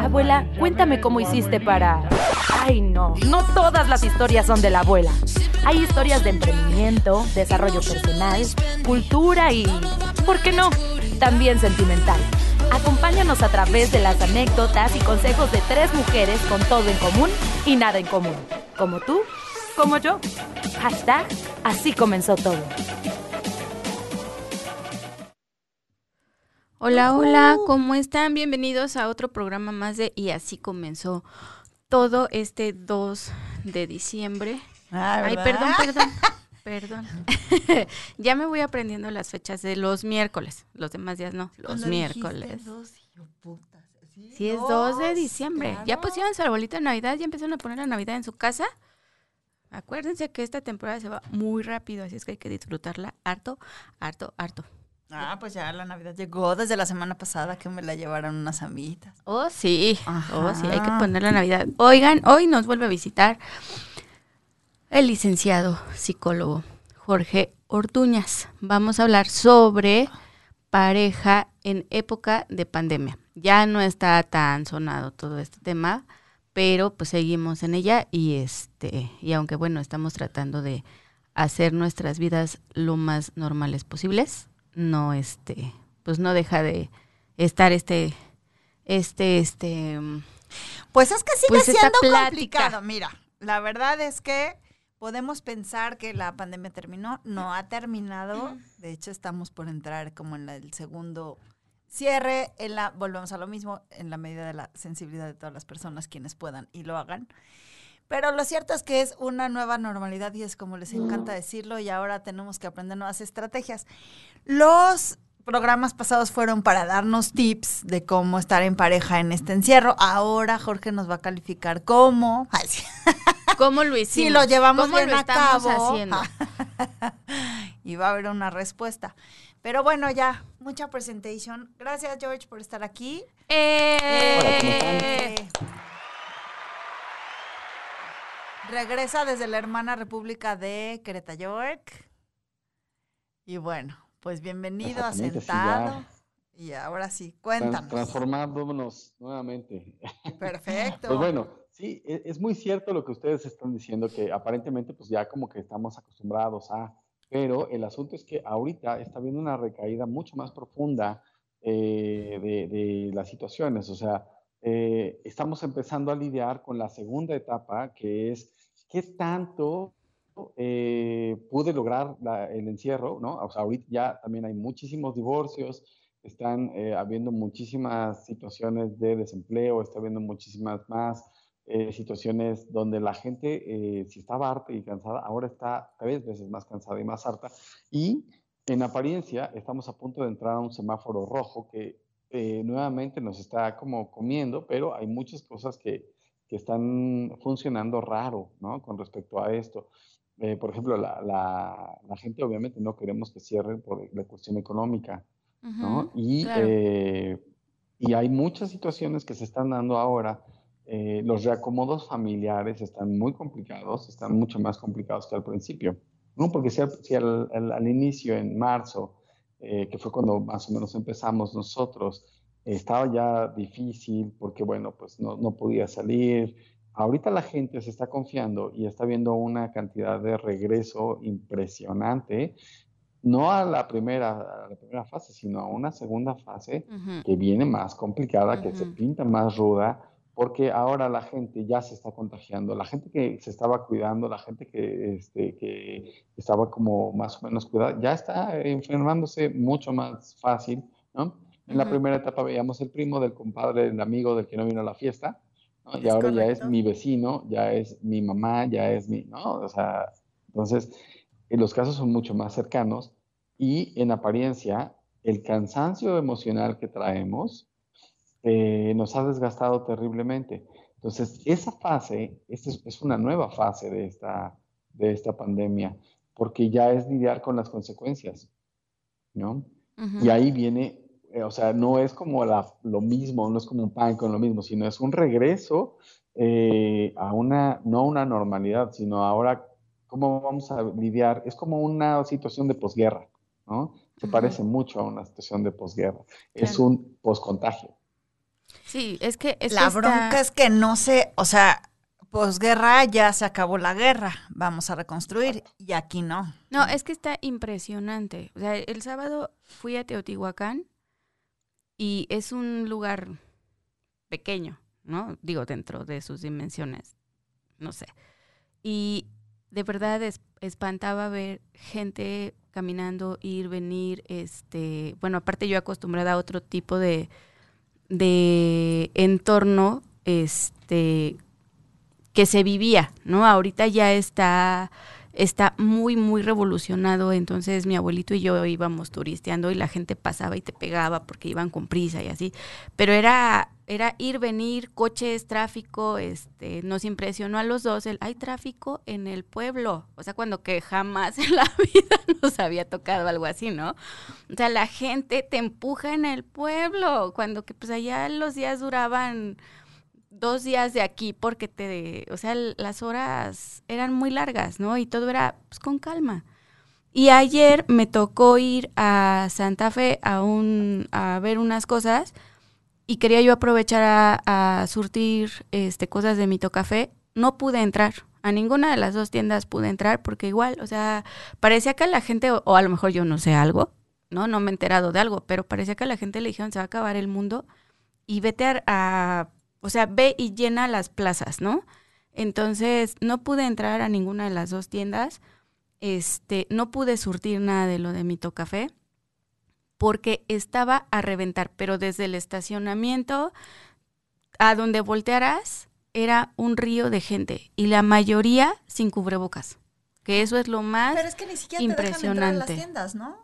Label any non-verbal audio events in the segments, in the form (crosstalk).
Abuela, cuéntame cómo hiciste para... Ay, no, no todas las historias son de la abuela. Hay historias de emprendimiento, desarrollo personal, cultura y, ¿por qué no? También sentimental. Acompáñanos a través de las anécdotas y consejos de tres mujeres con todo en común y nada en común. Como tú, como yo. Hashtag, así comenzó todo. Hola, hola, ¿cómo están? Bienvenidos a otro programa más de Y así comenzó todo este 2 de diciembre. Ah, Ay, perdón, perdón. (laughs) Perdón. (laughs) ya me voy aprendiendo las fechas de los miércoles. Los demás días no, los Cuando miércoles. dos, putas, ¿sí? Sí, es 2 de diciembre. ¿Ya pusieron su arbolito de Navidad? ¿Ya empezaron a poner la Navidad en su casa? Acuérdense que esta temporada se va muy rápido, así es que hay que disfrutarla harto, harto, harto. Ah, pues ya la Navidad llegó desde la semana pasada que me la llevaron unas amiguitas. Oh, sí. Oh, sí, hay que poner la Navidad. Oigan, hoy nos vuelve a visitar el licenciado psicólogo Jorge Ortuñas. Vamos a hablar sobre pareja en época de pandemia. Ya no está tan sonado todo este tema, pero pues seguimos en ella y este y aunque bueno, estamos tratando de hacer nuestras vidas lo más normales posibles, no este pues no deja de estar este este este mm, Pues es que sigue Pues siendo complicado. Mira, la verdad es que podemos pensar que la pandemia terminó, no ha terminado. De hecho, estamos por entrar como en la- el segundo cierre. En la, volvemos a lo mismo, en la medida de la sensibilidad de todas las personas quienes puedan y lo hagan. Pero lo cierto es que es una nueva normalidad y es como les encanta decirlo y ahora tenemos que aprender nuevas estrategias. Los programas pasados fueron para darnos tips de cómo estar en pareja en este encierro. Ahora Jorge nos va a calificar cómo. (laughs) ¿Cómo lo hicimos? Si lo llevamos ¿Cómo bien lo a cabo. haciendo? (laughs) y va a haber una respuesta. Pero bueno, ya, mucha presentation. Gracias, George, por estar aquí. Eh, Eh, Regresa desde la hermana República de Querétaro, York. Y bueno, pues bienvenido, sí, asentado. y ahora sí, cuéntanos. transformándonos nuevamente. (laughs) Perfecto. Pues bueno, sí, e- es muy cierto lo que ustedes están diciendo, que aparentemente pues ya como que estamos acostumbrados a, pero el asunto es que ahorita está habiendo una recaída mucho más profunda eh, de, de las situaciones, o sea, eh, estamos empezando a lidiar con la segunda etapa, que es qué tanto eh, pude lograr la- el encierro, ¿no? O sea, ahorita ya también hay muchísimos divorcios, están eh, habiendo muchísimas situaciones de desempleo, está habiendo muchísimas más eh, situaciones donde la gente, eh, si estaba harta y cansada, ahora está tres veces más cansada y más harta. Y en apariencia estamos a punto de entrar a un semáforo rojo que eh, nuevamente nos está como comiendo, pero hay muchas cosas que, que están funcionando raro, ¿no? Con respecto a esto. Eh, por ejemplo, la, la, la gente obviamente no queremos que cierren por la cuestión económica, ¿no? ujú, Y, claro. eh, y hay muchas situaciones que se están dando ahora. Eh, los reacomodos familiares están muy complicados, están mucho más complicados que al principio, ¿no? Porque si al, si al- al- al inicio, en marzo, eh, que fue cuando más o menos empezamos nosotros, estaba ya difícil porque, bueno, pues no, no podía salir. Ahorita la gente se está confiando y está viendo una cantidad de regreso impresionante no a la primera, a la primera fase, sino a una segunda fase Ujú, que viene más complicada, que se pinta más ruda, porque ahora la gente ya se está contagiando, la gente que se estaba cuidando, la gente que, este, que estaba como más o menos cuidada, ya está enfermándose mucho más fácil, ¿no? En la primera etapa veíamos el primo del compadre, el amigo del que no vino a la fiesta, ¿no? Y ahora ya es correcto. mi vecino, ya es mi mamá, ya es mi, ¿no? O sea, entonces, eh, los casos son mucho más cercanos y en apariencia, el cansancio emocional que traemos eh, nos ha desgastado terriblemente. Entonces, esa fase, esta es, es una nueva fase de esta, de esta pandemia, porque ya es lidiar con las consecuencias, ¿no? ujú. Y ahí viene, eh, o sea, no es como la- lo mismo, no es como un pan con lo mismo, sino es un regreso eh, a una, no una normalidad, sino ahora cómo vamos a lidiar, es como una situación de posguerra, ¿no? Se parece mucho a una situación de posguerra, es Claro. un poscontagio. Sí, es que... Es la bronca es que no sé, o sea, posguerra ya se acabó la guerra, vamos a reconstruir, y aquí no. No, es que está impresionante. O sea, el sábado fui a Teotihuacán y es un lugar pequeño, ¿no? Digo, dentro de sus dimensiones, no sé. Y de verdad es- espantaba ver gente caminando, ir, venir, este, bueno, aparte yo acostumbrada a otro tipo de, de entorno, este, que se vivía, ¿no? Ahorita ya está está muy, muy revolucionado. Entonces mi abuelito y yo íbamos turisteando y la gente pasaba y te pegaba porque iban con prisa y así. Pero era, era ir, venir, coches, tráfico, este, nos impresionó a los dos el hay tráfico en el pueblo. O sea, cuando que jamás (laughs) en la vida nos había tocado algo así, ¿no? O sea, la gente te empuja en el pueblo, cuando que pues allá los días duraban dos días de aquí porque te, o sea, las horas eran muy largas, ¿no? Y todo era pues, con calma. Y ayer me tocó ir a Santa Fe a un a ver unas cosas y quería yo aprovechar a, a surtir este cosas de Mito Café. No pude entrar. A ninguna de las dos tiendas pude entrar porque igual, o sea, parecía que la gente, o, a lo mejor yo no sé algo, ¿no? No me he enterado de algo, pero parecía que la gente le dijeron se va a acabar el mundo y vete a o sea, ve y llena las plazas, ¿no? Entonces, no pude entrar a ninguna de las dos tiendas. Este, no pude surtir nada de lo de Mito Café porque estaba a reventar, pero desde el estacionamiento a donde voltearas era un río de gente y la mayoría sin cubrebocas, que eso es lo más Pero es que ni siquiera te dejan entrar a las impresionante. tiendas, ¿no?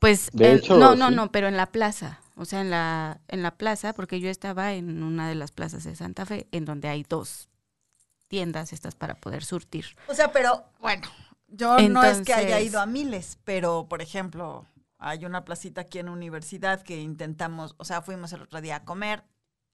Pues De en- hecho, no, no, sí. no, pero en la plaza, o sea, en la en la plaza, porque yo estaba en una de las plazas de Santa Fe, en donde hay dos tiendas estas para poder surtir. O sea, pero bueno, yo no es que haya ido a miles, pero por ejemplo, hay una placita aquí en universidad que intentamos, o sea, fuimos el otro día a comer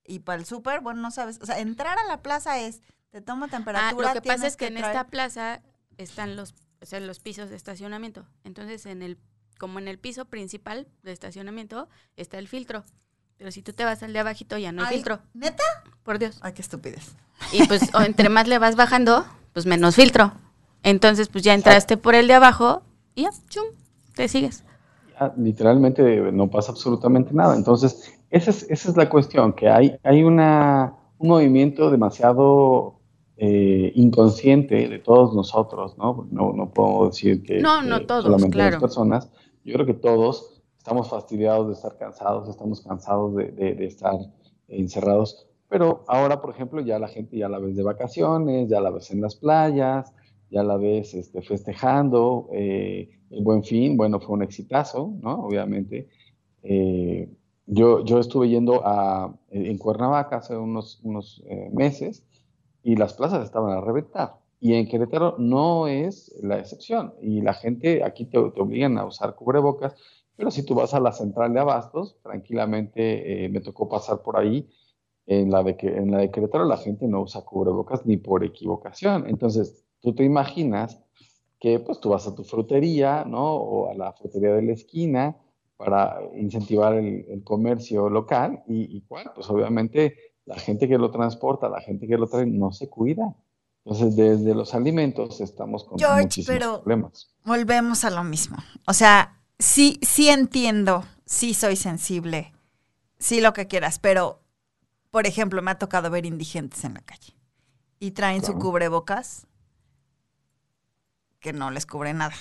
y para el súper, bueno, no sabes, o sea, entrar a la plaza es, te toma Ah, temperatura. lo que pasa es que en traer- esta plaza están los, o sea, los pisos de estacionamiento. Entonces, en el como en el piso principal de estacionamiento está el filtro. Pero si tú te vas al de abajito ya no hay Ay, filtro, ¿Neta? por Dios. Ay, qué estupidez. Y pues o entre más le vas bajando, pues menos filtro. Entonces, pues ya entraste por el de abajo y ya, chum, te sigues. Ah, literalmente no pasa absolutamente nada. Entonces, esa es, esa es la cuestión, que hay, hay una, un movimiento demasiado eh, inconsciente de todos nosotros, ¿no? No, no puedo decir que, No, que no todos, solamente claro. las personas. Yo creo que todos estamos fastidiados de estar cansados, estamos cansados de, estar encerrados. Pero ahora, por ejemplo, ya la gente ya la ves de vacaciones, ya la ves en las playas, ya la ves este, festejando. eh, el Buen Fin, bueno, fue un exitazo, ¿no? Obviamente. Eh, yo, yo estuve yendo a, en Cuernavaca hace unos, unos eh, meses y las plazas estaban a reventar. Y en Querétaro no es la excepción. Y la gente aquí te, te obligan a usar cubrebocas, pero si tú vas a la central de abastos, tranquilamente eh, me tocó pasar por ahí. En la, de, en la de Querétaro la gente no usa cubrebocas ni por equivocación. Entonces, tú te imaginas que pues tú vas a tu frutería, ¿no? O a la frutería de la esquina para incentivar el, comercio local y, y pues obviamente la gente que lo transporta, la gente que lo trae, no se cuida. Entonces, desde los alimentos estamos con George, muchísimos pero- problemas. Volvemos a lo mismo. O sea, sí, sí entiendo, sí soy sensible, sí lo que quieras, pero, por ejemplo, me ha tocado ver indigentes en la calle y traen su cubrebocas que no les cubre nada.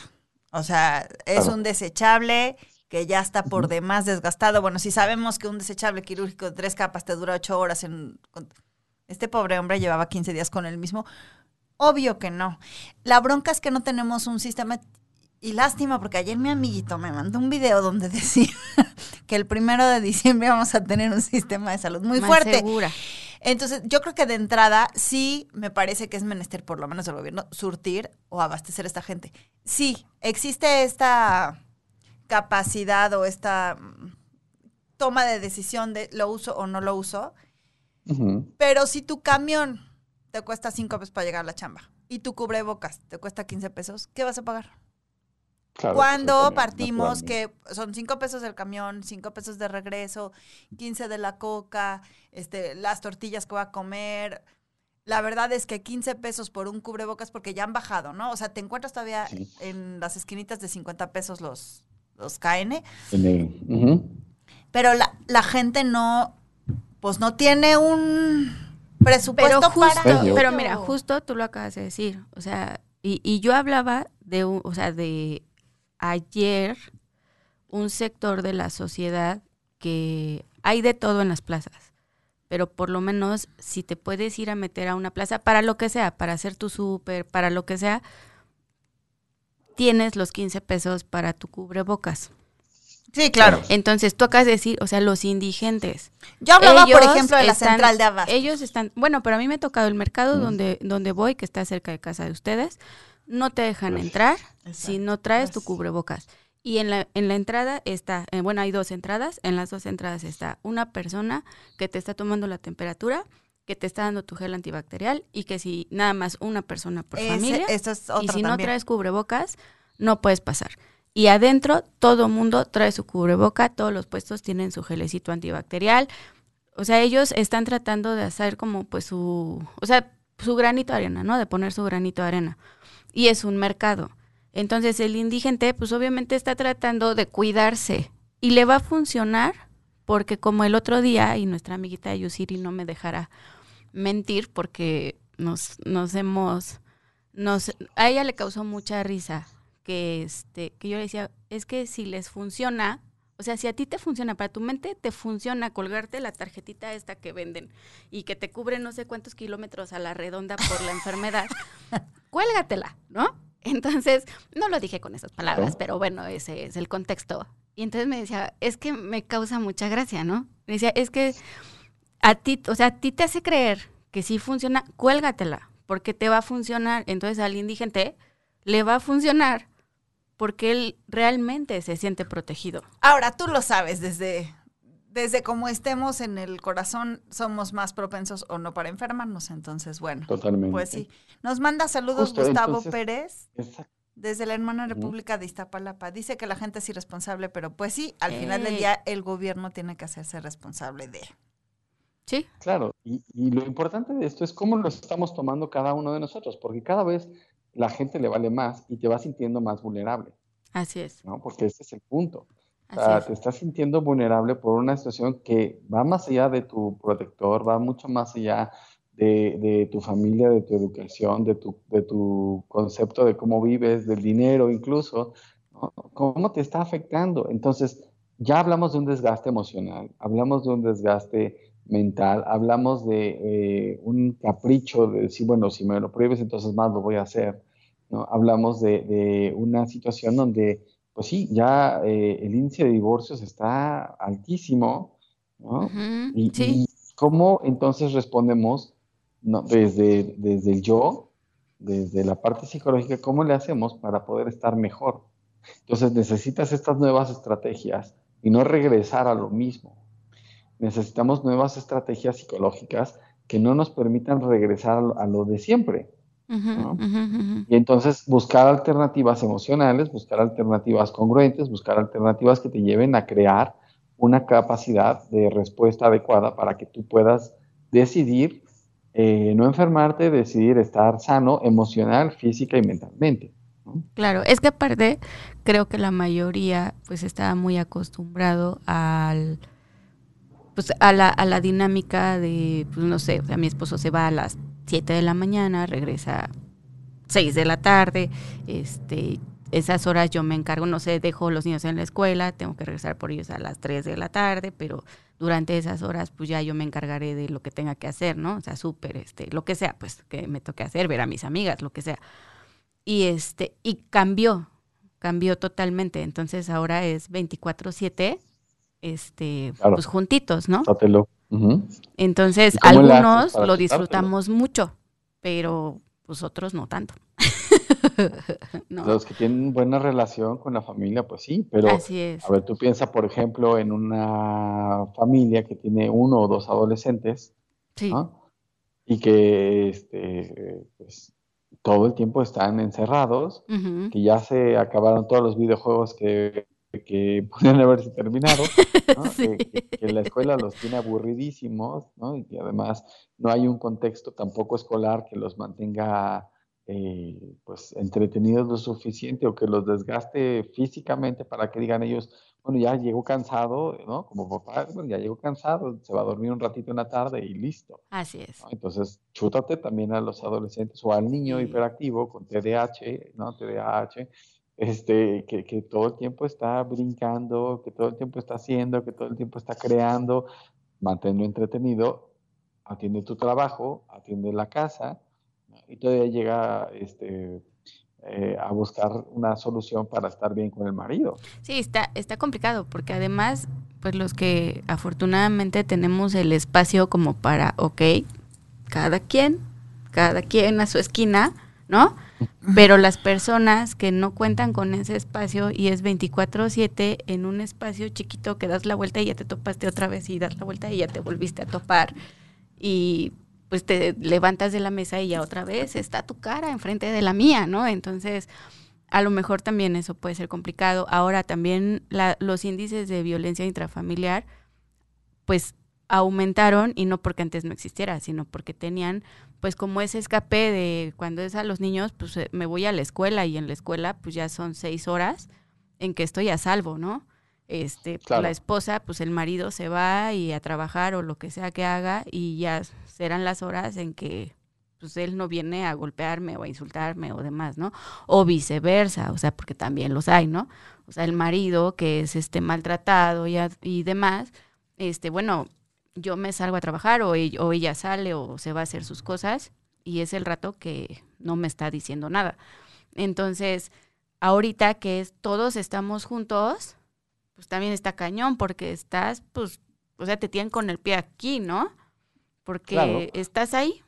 O sea, es Claro. un desechable que ya está por demás desgastado. Bueno, si sabemos que un desechable quirúrgico de tres capas te dura ocho horas en... Este pobre hombre llevaba 15 días con el mismo. Obvio que no. La bronca es que no tenemos un sistema... Y lástima, porque ayer mi amiguito me mandó un video donde (laughs) decía que el primero de diciembre vamos a tener un sistema de salud muy Más fuerte. segura. Entonces, yo creo que de entrada sí me parece que es menester, por lo menos del gobierno, surtir o abastecer a esta gente. Sí, existe esta capacidad o esta mm, toma de decisión de lo uso o no lo uso, Pero si tu camión te cuesta cinco pesos para llegar a la chamba y tu cubrebocas te cuesta 15 pesos, ¿qué vas a pagar? Cuando partimos que son cinco pesos del camión, cinco pesos de regreso, 15 de la coca, este, las tortillas que va a comer. La verdad es que 15 pesos por un cubrebocas porque ya han bajado, ¿no? O sea, te encuentras todavía en las esquinitas de 50 pesos los, los KN. Pero la, la gente no, pues no tiene un presupuesto pero justo, para... Pero mira, justo tú lo acabas de decir, o sea, y, y yo hablaba de, o sea, de ayer un sector de la sociedad que hay de todo en las plazas, pero por lo menos si te puedes ir a meter a una plaza para lo que sea, para hacer tu súper, para lo que sea, tienes los 15 pesos para tu cubrebocas. Sí, claro. Entonces, tú acabas de decir, o sea, los indigentes. Yo hablaba, por ejemplo, de la central de Abasto. Ellos están, bueno, pero a mí me ha tocado el mercado donde, donde voy, que está cerca de casa de ustedes, no te dejan entrar si no traes tu cubrebocas. Y en la, en la entrada está, eh, bueno, hay dos entradas, en las dos entradas está una persona que te está tomando la temperatura, que te está dando tu gel antibacterial y que si nada más una persona por familia, y si no traes cubrebocas, no puedes pasar. Y adentro todo mundo trae su cubreboca, todos los puestos tienen su gelecito antibacterial. O sea, ellos están tratando de hacer como pues su, o sea, su granito de arena, ¿no? De poner su granito de arena y es un mercado. Entonces el indigente pues obviamente está tratando de cuidarse y le va a funcionar porque como el otro día, y nuestra amiguita Yusiri no me dejará mentir porque nos, nos hemos, nos, a ella le causó mucha risa que, este, que yo le decía, es que si les funciona, o sea, si a ti te funciona, para tu mente te funciona colgarte la tarjetita esta que venden y que te cubre no sé cuántos kilómetros a la redonda por la enfermedad, (laughs) cuélgatela, ¿no? Entonces, no lo dije con esas palabras, pero bueno, ese es el contexto. Y entonces me decía, es que me causa mucha gracia, ¿no? Me decía, es que a ti, o sea, a ti te hace creer que si funciona, cuélgatela, porque te va a funcionar. Entonces al indigente le va a funcionar porque él realmente se siente protegido. Ahora, tú lo sabes desde desde como estemos en el corazón, somos más propensos o no para enfermarnos. Entonces, bueno, Totalmente. pues sí. Nos manda saludos Gustavo Pérez. Desde la hermana República de Iztapalapa. Dice que la gente es irresponsable, pero pues sí, al final del día el gobierno tiene que hacerse responsable de. Sí. Claro, y, y, lo importante de esto es cómo lo estamos tomando cada uno de nosotros, porque cada vez la gente le vale más y te va sintiendo más vulnerable. Así es. ¿no? Porque ese es el punto te estás sintiendo vulnerable por una situación que va más allá de tu protector, va mucho más allá de, tu familia, de tu educación, de tu, de tu concepto de cómo vives, del dinero incluso, cómo te está afectando. Entonces, ya hablamos de un desgaste emocional, hablamos de un desgaste mental, hablamos de eh, un capricho de decir, bueno, si me lo prohíbes, entonces más lo voy a hacer. ¿no? Hablamos de, de una situación donde pues sí, ya eh, el índice de divorcios está altísimo, ¿no? y, cómo entonces respondemos desde, desde el yo, desde la parte psicológica, cómo le hacemos para poder estar mejor? Entonces necesitas estas nuevas estrategias y no regresar a lo mismo. Necesitamos nuevas estrategias psicológicas que no nos permitan regresar a lo de siempre. Y entonces buscar alternativas emocionales, buscar alternativas congruentes, buscar alternativas que te lleven a crear una capacidad de respuesta adecuada para que tú puedas decidir eh, no enfermarte, decidir estar sano emocional, física y mentalmente. Claro, es que aparte creo que la mayoría pues estaba muy acostumbrado al pues a la, a la dinámica de, pues no sé, o sea, mi esposo se va a las 7 de la mañana, regresa 6 de la tarde, este, esas horas yo me encargo, no sé, dejo los niños en la escuela, tengo que regresar por ellos a las 3 de la tarde, pero durante esas horas pues ya yo me encargaré de lo que tenga que hacer, ¿no? O sea, súper, este, lo que sea, pues que me toque hacer, ver a mis amigas, lo que sea. Y este, y cambió, cambió totalmente, entonces ahora es 24/7 este, pues juntitos, ¿no? Entonces, algunos lo disfrutamos mucho, pero pues otros no tanto. (laughs) Los que tienen buena relación con la familia, pues sí, pero Así es. a ver, tú piensas, por ejemplo, en una familia que tiene uno o dos adolescentes, sí. y que este, pues, todo el tiempo están encerrados, que ya se acabaron todos los videojuegos que, que (laughs) podrían haberse terminado, (laughs) que, la escuela los tiene aburridísimos, ¿no? y que además no hay un contexto tampoco escolar que los mantenga eh, pues entretenidos lo suficiente o que los desgaste físicamente para que digan ellos, bueno, ya llegó cansado, ¿no? Como papá, bueno, ya llegó cansado, se va a dormir un ratito en la tarde y listo. Así es. Entonces, chútate también a los adolescentes o al niño hiperactivo con TDAH, ¿no? TDAH, este, que, todo el tiempo está brincando, que todo el tiempo está haciendo, que todo el tiempo está creando, manténlo entretenido, atiende tu trabajo, atiende la casa, y todavía llega este, eh, a buscar una solución para estar bien con el marido. Sí, está, está complicado, porque además, pues los que afortunadamente tenemos el espacio como para, ok, cada quien, cada quien a su esquina, ¿no? Pero las personas que no cuentan con ese espacio y es 24/7 en un espacio chiquito que das la vuelta y ya te topaste otra vez y das la vuelta y ya te volviste a topar y pues te levantas de la mesa y ya otra vez está tu cara enfrente de la mía, ¿no? Entonces, a lo mejor también eso puede ser complicado. Ahora también los índices de violencia intrafamiliar, pues aumentaron y no porque antes no existiera, sino porque tenían pues como ese escape de cuando es a los niños, pues eh, me voy a la escuela y en la escuela pues ya son seis horas en que estoy a salvo, ¿no? Este, la esposa, pues el marido se va y a trabajar o lo que sea que haga y ya serán las horas en que pues él no viene a golpearme o a insultarme o demás, ¿no? O viceversa, o sea, porque también los hay, ¿no? O sea, el marido que es este maltratado y, y demás, este, bueno, yo me salgo a trabajar o, o ella sale o se va a hacer sus cosas y es el rato que no me está diciendo nada. Entonces, ahorita que es, todos estamos juntos, pues también está cañón porque estás, pues, o sea, te tienen con el pie aquí, ¿no? porque estás ahí,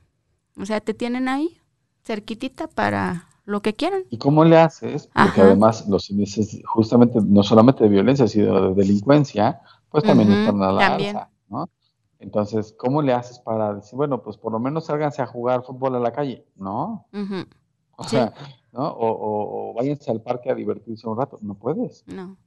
o sea, te tienen ahí, cerquitita para lo que quieran. ¿Y cómo le haces? Porque además los índices justamente no solamente de violencia, sino de delincuencia, pues también están a la alza, ¿no? Entonces, ¿cómo le haces para decir, bueno, pues por lo menos sálganse a jugar fútbol a la calle? No. O sea, ¿no? O, o, o váyanse al parque a divertirse un rato. No puedes. No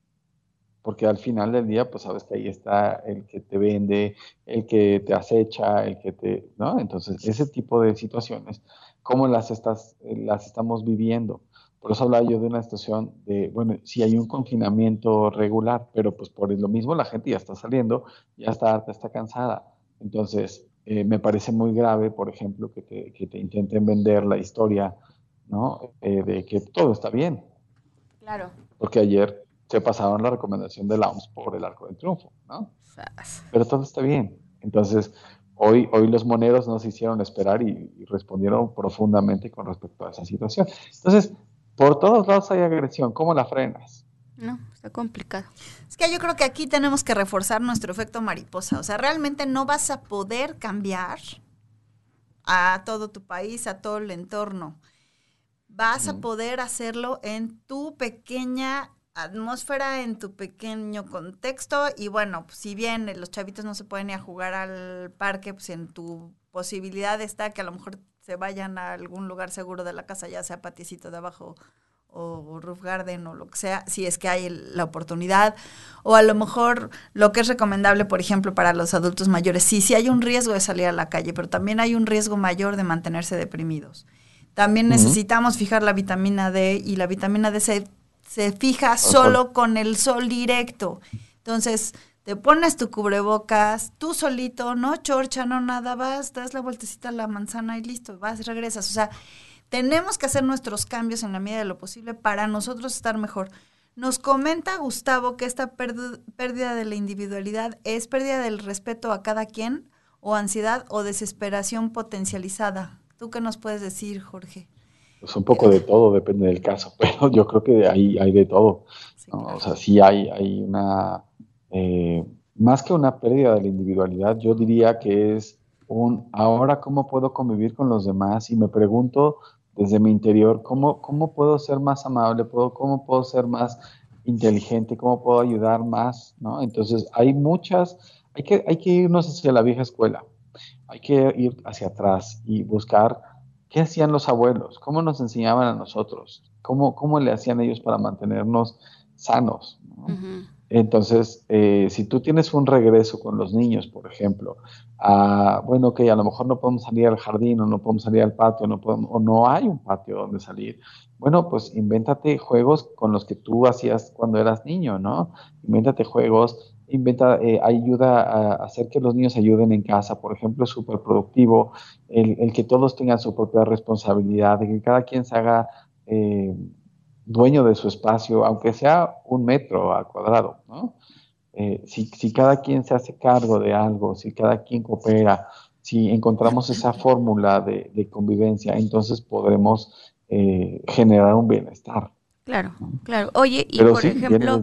porque al final del día, pues sabes que ahí está el que te vende, el que te acecha, el que te, ¿no? Entonces, ese tipo de situaciones, ¿cómo las, estás, las estamos viviendo? Por eso hablaba yo de una situación de, bueno, si hay un confinamiento regular, pero pues por lo mismo la gente ya está saliendo, ya está harta, está cansada. Entonces, eh, me parece muy grave, por ejemplo, que te, que te intenten vender la historia, ¿no? Eh, de que todo está bien. Claro. Porque ayer se pasaron la recomendación de la OMS por el arco del triunfo, ¿no? Pero todo está bien. Entonces, hoy, hoy los moneros no se hicieron esperar y, respondieron profundamente con respecto a esa situación. Entonces, por todos lados hay agresión. ¿Cómo la frenas? No, está complicado. Es que yo creo que aquí tenemos que reforzar nuestro efecto mariposa. O sea, realmente no vas a poder cambiar a todo tu país, a todo el entorno. Vas a poder hacerlo en tu pequeña atmósfera en tu pequeño contexto y bueno, pues, si bien los chavitos no se pueden ir a jugar al parque, pues en tu posibilidad está que a lo mejor se vayan a algún lugar seguro de la casa, ya sea paticito de abajo o roof garden o lo que sea, si es que hay la oportunidad. O a lo mejor lo que es recomendable, por ejemplo, para los adultos mayores, sí, sí hay un riesgo de salir a la calle, pero también hay un riesgo mayor de mantenerse deprimidos. También necesitamos fijar la vitamina D y la vitamina D se se fija solo con el sol directo. Entonces, te pones tu cubrebocas, tú solito, no chorcha, no nada, vas, das la vueltecita a la manzana y listo, vas, regresas. O sea, tenemos que hacer nuestros cambios en la medida de lo posible para nosotros estar mejor. Nos comenta Gustavo que esta pérdida de la individualidad es pérdida del respeto a cada quien o ansiedad o desesperación potencializada. ¿Tú qué nos puedes decir, Jorge? Pues un poco de todo, depende del caso, (laughs) pero yo creo que ahí hay de todo. O sea, sí hay, hay una, eh, más que una pérdida de la individualidad, yo diría que es un, ahora cómo puedo convivir con los demás y me pregunto desde mi interior, ¿cómo, cómo puedo ser más amable? ¿Puedo, ¿Cómo puedo ser más inteligente? ¿Cómo puedo ayudar más? ¿no? Entonces, hay muchas, hay que, hay que irnos hacia la vieja escuela, hay que ir hacia atrás y buscar ¿Qué hacían los abuelos? ¿Cómo nos enseñaban a nosotros? ¿Cómo, cómo le hacían ellos para mantenernos sanos? Entonces, eh, si tú tienes un regreso con los niños, por ejemplo, a, bueno, que a lo mejor no podemos salir al jardín o no podemos salir al patio no podemos, o no hay un patio donde salir, bueno, pues invéntate juegos con los que tú hacías cuando eras niño, ¿no? Invéntate juegos, inventa, eh, ayuda a hacer que los niños ayuden en casa, por ejemplo, es súper productivo, el, que todos tengan su propia responsabilidad, de que cada quien se haga... Eh, dueño de su espacio, aunque sea un metro al cuadrado, ¿no? Eh, si, cada quien se hace cargo de algo, si cada quien coopera, si encontramos esa fórmula de, convivencia, entonces podremos eh, generar un bienestar. Claro, claro. Oye, y por ejemplo,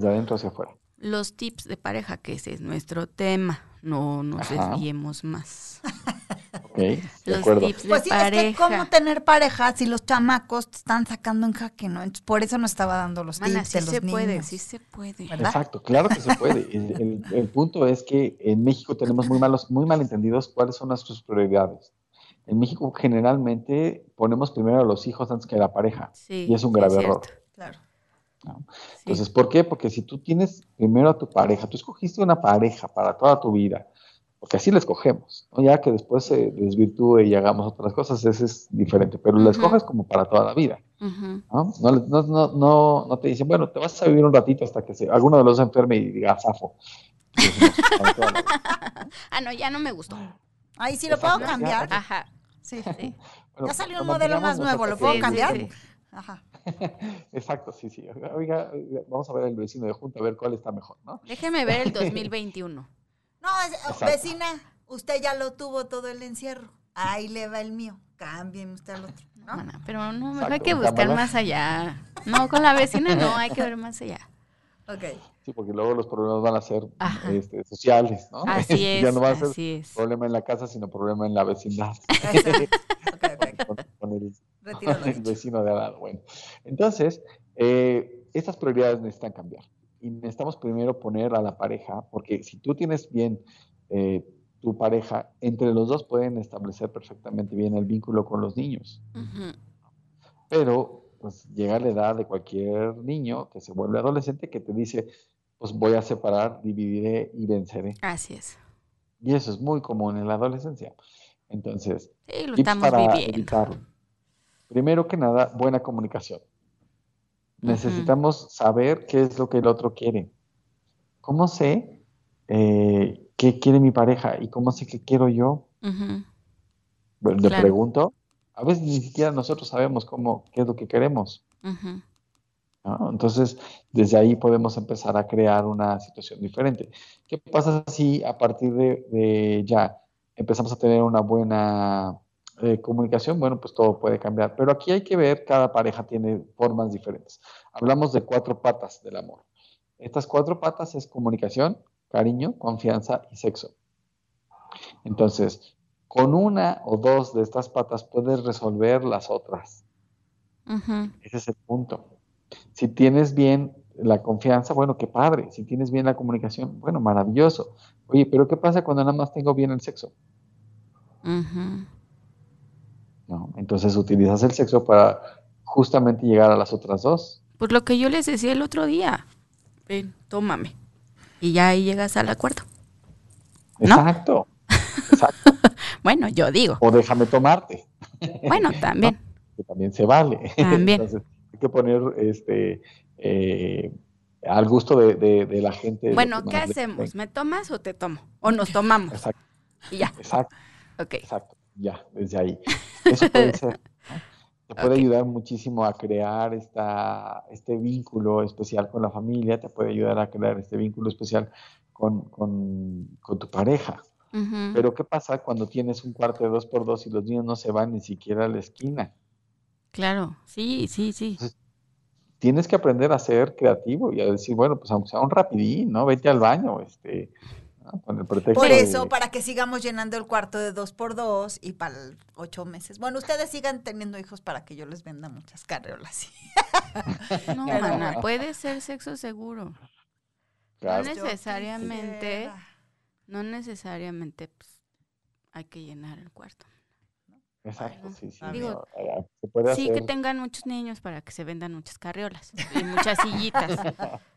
los tips de pareja, que ese es nuestro tema, no nos desviemos más. (laughs) los tips de pues sí, pareja. Es que cómo tener pareja si los chamacos te están sacando en jaque, ¿no? por eso nos estaba dando los tips sí de los se puede, sí se puede. Exacto, claro que se puede. (laughs) el, punto es que en México tenemos muy malos, muy malentendidos cuáles son nuestras prioridades. En México generalmente ponemos primero a los hijos antes que a la pareja. y es un grave error. Claro. Entonces, ¿por qué? Porque si tú tienes primero a tu pareja, tú escogiste una pareja para toda tu vida, porque así la escogemos, ¿no? ya que después se desvirtúe y hagamos otras cosas, ese es diferente, pero la escoges como para toda la vida. ¿no? No, no, te dicen, bueno, te vas a vivir un ratito hasta que se, alguno de los enferme y diga, zafo. (laughs) ah, no, ya no me gustó. Ahí sí lo puedo cambiar. Ajá. Sí, sí. (laughs) ya salió un modelo más nuevo, ¿lo puedo cambiar? Ajá. (laughs) Exacto, sí, sí. Oiga, vamos a ver el vecino de junta, a ver cuál está mejor, ¿no? Déjeme ver el 2021. No, vecina, usted ya lo tuvo todo el encierro. Ahí le va el mío. Cambien usted al otro. ¿no? pero no, hay que buscar más allá. No, con la vecina no, hay que ver más allá. Ok. Sí, porque luego los problemas van a ser este, sociales, ¿no? Así (laughs) es. ya no va a ser problema en la casa, sino problema en la vecindad. (laughs) (laughs) con, el, vecino de al lado. Bueno, entonces, eh, estas prioridades necesitan cambiar y necesitamos primero poner a la pareja, porque si tú tienes bien eh, tu pareja, entre los dos pueden establecer perfectamente bien el vínculo con los niños. Pero pues llega la edad de cualquier niño que se vuelve adolescente que te dice, pues voy a separar, dividiré y venceré. Así es. Y eso es muy común en la adolescencia. Entonces, sí, lo estamos viviendo. Primero que nada, buena comunicación. Necesitamos saber qué es lo que el otro quiere. ¿Cómo sé eh, qué quiere mi pareja y cómo sé qué quiero yo? le pregunto. A veces ni siquiera nosotros sabemos cómo, qué es lo que queremos. Entonces, desde ahí podemos empezar a crear una situación diferente. ¿Qué pasa si a partir de ya empezamos a tener una buena eh, comunicación, bueno, pues todo puede cambiar. Pero aquí hay que ver, cada pareja tiene formas diferentes. Hablamos de cuatro patas del amor. Estas cuatro patas es comunicación, cariño, confianza y sexo. Entonces, con una o dos de estas patas puedes resolver las otras. Ese es el punto. Si tienes bien la confianza, bueno, qué padre. Si tienes bien la comunicación, bueno, maravilloso. Oye, pero ¿qué pasa cuando nada más tengo bien el sexo? ¿No? Entonces utilizas el sexo para justamente llegar a las otras dos. Pues lo que yo les decía el otro día, ven, tómame. Y ya ahí llegas al acuerdo. Exacto. (laughs) bueno, yo digo. O déjame tomarte. Bueno, (laughs) también. Que también se vale. También. Entonces, hay que poner este eh, al gusto de, la gente. Bueno, ¿qué hacemos? ¿Me tomas o te tomo? O nos tomamos. Exacto. Y ya. Exacto. Ok. Exacto ya, desde ahí. Eso puede ser. (laughs) Te puede ayudar muchísimo a crear esta, este vínculo especial con la familia, te puede ayudar a crear este vínculo especial con, tu pareja. Pero ¿qué pasa cuando tienes un cuarto de dos por dos y los niños no se van ni siquiera a la esquina? Claro, sí, sí, sí. tienes que aprender a ser creativo y a decir, bueno, pues aunque sea un rapidín, ¿no? Vete al baño, este, por eso, para que sigamos llenando el cuarto de dos por dos y para ocho meses. Bueno, ustedes sigan teniendo hijos para que yo les venda muchas carriolas. (laughs) no, mana, puede ser sexo seguro. No necesariamente, no necesariamente pues, hay que llenar el cuarto. Exacto, sí, sí. Digo, eh, se puede sí que tengan muchos niños para que se vendan muchas carriolas y muchas sillitas. (laughs)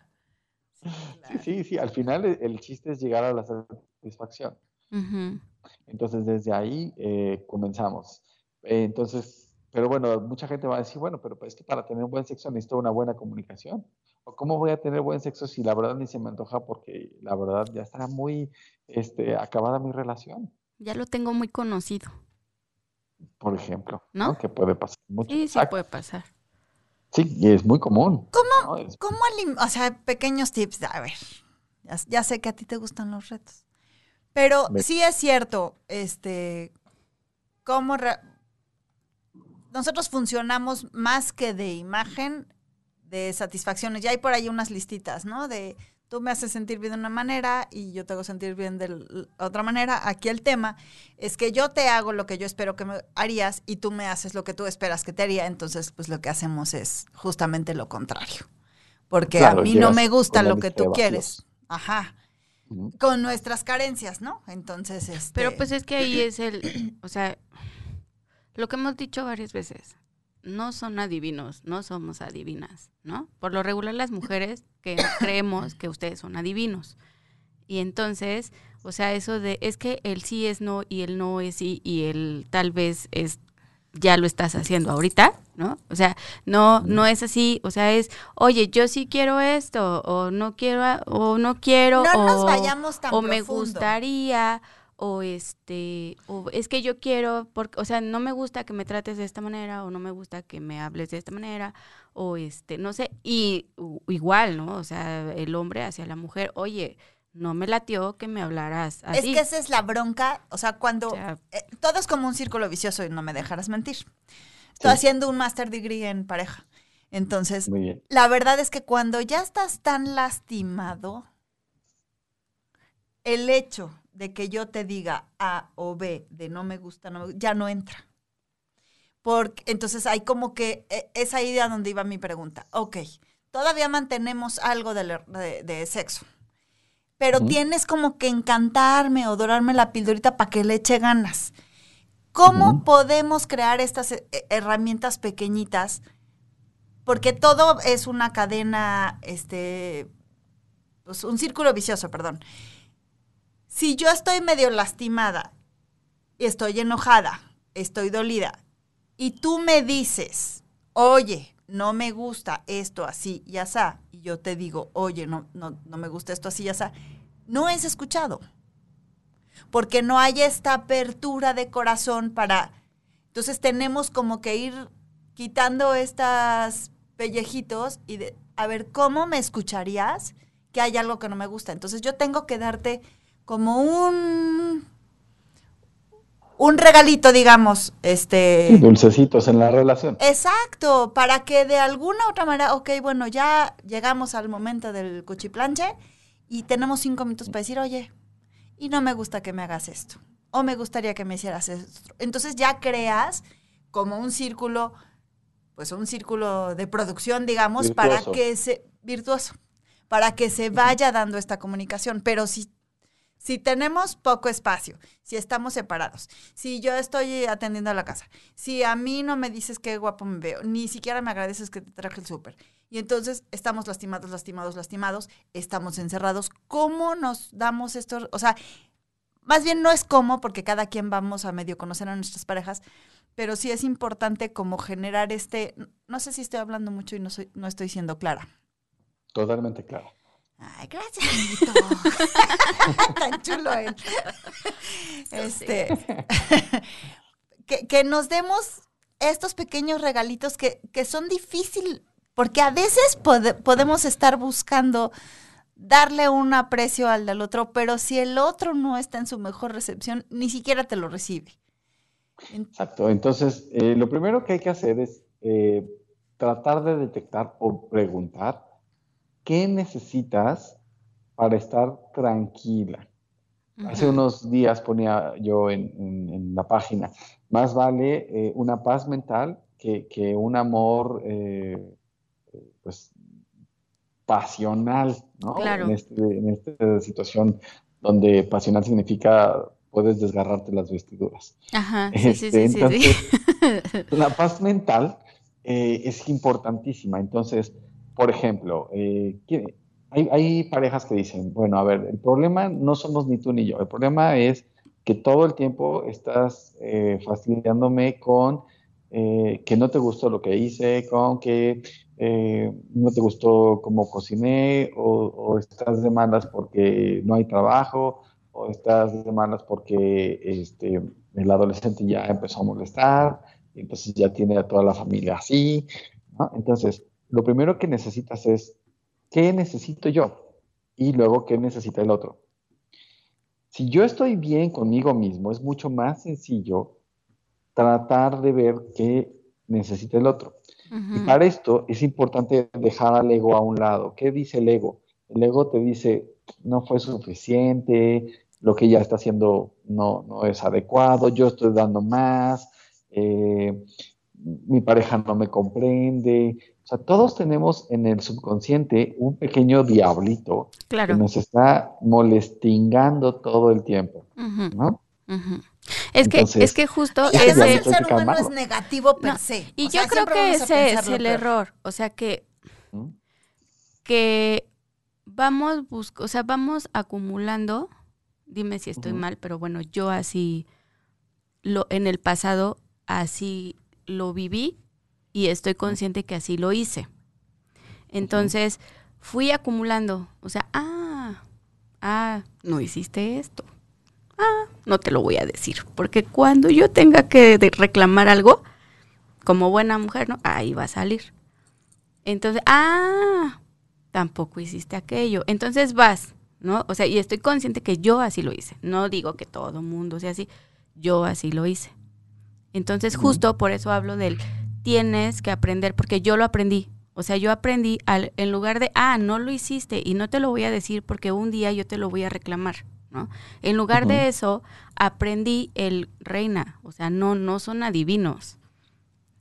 Sí, sí, sí, al final e- el chiste es llegar a la satisfacción. Entonces, desde ahí eh, comenzamos. Eh, entonces, pero bueno, mucha gente va a decir, bueno, pero pues, es que para tener un buen sexo necesito una buena comunicación. ¿O cómo voy a tener buen sexo si la verdad ni se me antoja porque la verdad ya está muy este, acabada mi relación? Ya lo tengo muy conocido. Por ejemplo, ¿No? ¿no? Que puede pasar mucho. Sí, sí Exacto. puede pasar. Sí, es muy común. ¿Cómo? ¿no? Es- ¿Cómo elim- O sea, pequeños tips. A ver, ya, ya sé que a ti te gustan los retos. Pero sí es cierto, este, cómo re- nosotros funcionamos más que de imagen, de satisfacciones. Ya hay por ahí unas listitas, ¿no? De tú me haces sentir bien de una manera y yo te hago sentir bien de otra manera. Aquí el tema es que yo te hago lo que yo espero que me harías y tú me haces lo que tú esperas que te haría. Entonces, pues lo que hacemos es justamente lo contrario. Porque Claro, a mí no me gusta lo que tú quieres. Ajá. Con nuestras carencias, ¿no? Entonces, este. Pero pues es que ahí es el, o sea, lo que hemos dicho varias veces, no son adivinos, no somos adivinas, ¿no? Por lo regular las mujeres que (coughs) creemos que ustedes son adivinos. Y entonces, o sea, eso de, es que el sí es no y el no es sí y el tal vez es, ya lo estás haciendo ahorita, ¿no? O sea, no, no es así, o sea, es, oye, yo sí quiero esto, o no quiero, o no quiero, no nos o- vayamos tan o me gustaría o este o es que yo quiero porque o sea no me gusta que me trates de esta manera o no me gusta que me hables de esta manera o este no sé y u- igual no o sea el hombre hacia la mujer oye no me latió que me hablaras Es así que esa es la bronca. O sea, cuando. O sea, eh, todo es como un círculo vicioso y no me dejarás mentir. Estoy Sí. haciendo un master degree en pareja. Entonces, Muy bien. la verdad es que cuando ya estás tan lastimado, el hecho de que yo te diga A o B de no me gusta, no me gu- ya no entra. Porque entonces hay como que eh, esa idea donde iba mi pregunta. Ok, todavía mantenemos algo de, la- de- de sexo, pero tienes como que encantarme o dorarme la pildorita para que le eche ganas. ¿Cómo podemos crear estas eh, herramientas pequeñitas? Porque todo es una cadena, este, pues un círculo vicioso, perdón. Si yo estoy medio lastimada estoy enojada, estoy dolida, y tú me dices, oye, no me gusta esto así y asá, y yo te digo, oye, no, no, no me gusta esto así y asá, no es escuchado. Porque no hay esta apertura de corazón para... Entonces tenemos como que ir quitando estas pellejitos y de, a ver, ¿cómo me escucharías que hay algo que no me gusta? Entonces yo tengo que darte como un un regalito, digamos, este Sí, dulcecitos en la relación. Exacto, para que de alguna otra manera, ok, bueno, ya llegamos al momento del cuchiplanche y tenemos cinco minutos para decir, oye, y no me gusta que me hagas esto, o me gustaría que me hicieras esto. Entonces ya creas como un círculo, pues un círculo de producción, digamos, para que se, virtuoso, para que se vaya dando esta comunicación. Pero si si tenemos poco espacio, si estamos separados, si yo estoy atendiendo a la casa, si a mí no me dices qué guapo me veo, ni siquiera me agradeces que te traje el súper, y entonces estamos lastimados, lastimados, lastimados, estamos encerrados, ¿cómo nos damos esto? O sea, más bien no es cómo, porque cada quien vamos a medio conocer a nuestras parejas, pero sí es importante como generar este, no sé si estoy hablando mucho y no, soy, no estoy siendo clara. Totalmente claro. Ay, gracias, amiguito. (laughs) Tan chulo él. Este, (laughs) que, que nos demos estos pequeños regalitos que, que son difíciles, porque a veces pode- podemos estar buscando darle un aprecio al del otro, pero si el otro no está en su mejor recepción, ni siquiera te lo recibe. Exacto. Entonces, eh, lo primero que hay que hacer es eh, tratar de detectar o preguntar qué necesitas para estar tranquila. Hace unos días ponía yo en, en- en la página, más vale eh, una paz mental que, que un amor eh, eh, pues, pasional, ¿no? Claro. En, este- en esta situación donde pasional significa puedes desgarrarte las vestiduras. Ajá, sí, sí, sí, Este, (laughs) La paz mental eh, es importantísima. Entonces, por ejemplo, eh, hay, parejas que dicen, bueno, a ver, el problema no somos ni tú ni yo, el problema es que todo el tiempo estás eh, fastidiándome con que no te gustó lo que hice, con que no te gustó cómo cociné, o, o, estás de malas porque no hay trabajo, o estás de malas porque este, el adolescente ya empezó a molestar, y entonces ya tiene a toda la familia así. ¿no? Entonces, lo primero que necesitas es, ¿qué necesito yo? Y luego, ¿qué necesita el otro? Si yo estoy bien conmigo mismo, es mucho más sencillo tratar de ver qué necesita el otro. Y para esto es importante dejar al ego a un lado. ¿Qué dice el ego? El ego te dice, no fue suficiente, lo que ella está haciendo no, no es adecuado, yo estoy dando más, eh, mi pareja no me comprende. O sea, todos tenemos en el subconsciente un pequeño diablito que nos está molestingando todo el tiempo, ¿no? Es que, es que justo ese, el ser humano es negativo per se. Y yo creo que ese es el error. O sea que, que vamos o sea, vamos acumulando dime si estoy mal, pero bueno, yo así, lo, en el pasado así lo viví y estoy consciente que así lo hice. Entonces, fui acumulando, o sea, ah, ah, no hiciste esto. Ah, no te lo voy a decir, porque cuando yo tenga que reclamar algo, como buena mujer, ¿no? Ahí va a salir. Entonces, ah, tampoco hiciste aquello. Entonces vas ¿no? O sea, y estoy consciente que yo así lo hice. No digo que todo mundo sea así, yo así lo hice. Entonces, justo por eso hablo del tienes que aprender, porque yo lo aprendí. O sea, yo aprendí al, en lugar de, ah, no lo hiciste y no te lo voy a decir porque un día yo te lo voy a reclamar, ¿no? En lugar de eso, aprendí el reina, o sea, no, no son adivinos.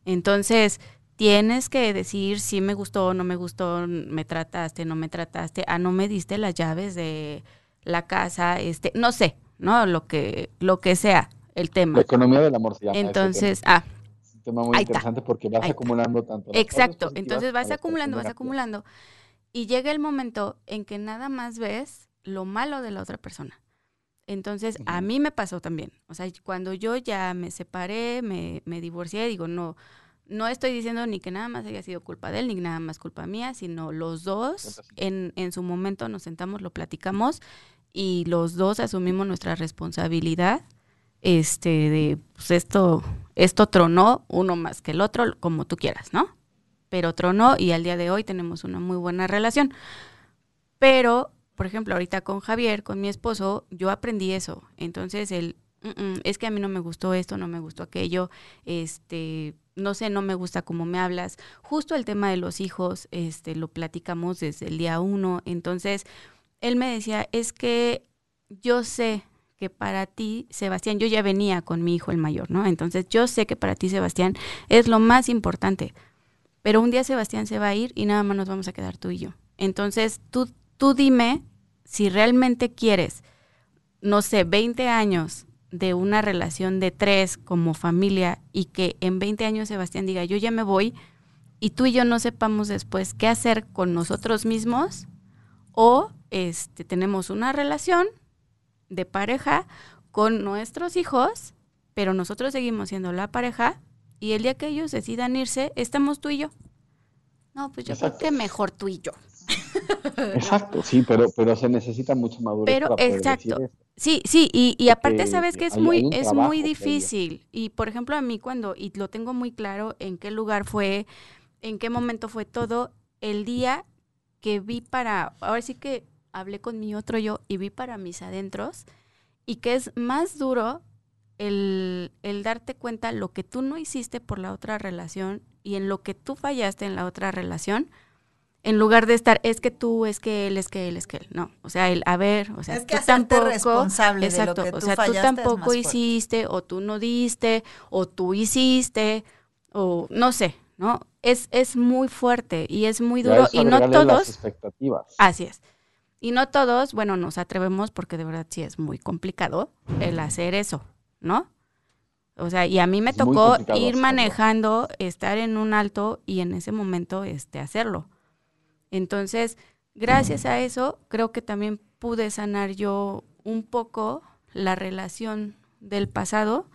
Entonces, tienes que decir si me gustó, no me gustó, me trataste, no me trataste, ah, no me diste las llaves de la casa, este, no sé, ¿no? Lo que, lo que sea el tema. La economía del amor se llama. Entonces, ah. Tema muy interesante porque vas acumulando tanto. Exacto, entonces vas acumulando, vas acumulando. Y llega el momento en que nada más ves lo malo de la otra persona. Entonces, a mí me pasó también. O sea, cuando yo ya me separé, me, me divorcié, digo, no, no estoy diciendo ni que nada más haya sido culpa de él, ni nada más culpa mía, sino los dos en, en su momento nos sentamos, lo platicamos y los dos asumimos nuestra responsabilidad este de pues esto esto tronó uno más que el otro como tú quieras no pero tronó y al día de hoy tenemos una muy buena relación pero por ejemplo ahorita con Javier con mi esposo yo aprendí eso entonces él es que a mí no me gustó esto no me gustó aquello este no sé, no me gusta cómo me hablas. Justo el tema de los hijos, este, lo platicamos desde el día uno. Entonces, él me decía, es que yo sé que para ti, Sebastián, yo ya venía con mi hijo el mayor, ¿no? Entonces, yo sé que para ti, Sebastián, es lo más importante. Pero un día Sebastián se va a ir y nada más nos vamos a quedar tú y yo. Entonces, tú, tú dime si realmente quieres, no sé, 20 años de una relación de tres como familia y que en 20 años Sebastián diga, yo ya me voy y tú y yo no sepamos después qué hacer con nosotros mismos o este, tenemos una relación de pareja con nuestros hijos, pero nosotros seguimos siendo la pareja y el día que ellos decidan irse, estamos tú y yo. No, pues yo creo que mejor tú y yo. Exacto, sí, pero, pero se necesita mucha madurez. Pero, exacto. Sí, sí, y, aparte sabes que es muy, es muy difícil. Y por ejemplo, a mí cuando, y lo tengo muy claro en qué lugar fue, en qué momento fue todo, el día que vi para, ahora sí que hablé con mi otro yo y vi para mis adentros, y que es más duro el, el darte cuenta lo que tú no hiciste por la otra relación y en lo que tú fallaste en la otra relación, en lugar de estar, es que tú, es que él, es que él, es que él. No, o sea, el, a ver, o sea, es que tú tampoco, responsable exacto, de lo que o sea, tú tampoco hiciste, o tú no diste, o tú hiciste, o no sé, ¿no? Es, es muy fuerte y es muy duro y no todos. expectativas. Así es. Y no todos, bueno, nos atrevemos porque de verdad sí es muy complicado el hacer eso, ¿no? O sea, y a mí me tocó ir manejando, estar en un alto y en ese momento este, hacerlo. Entonces, gracias a eso, creo que también pude sanar yo un poco la relación del pasado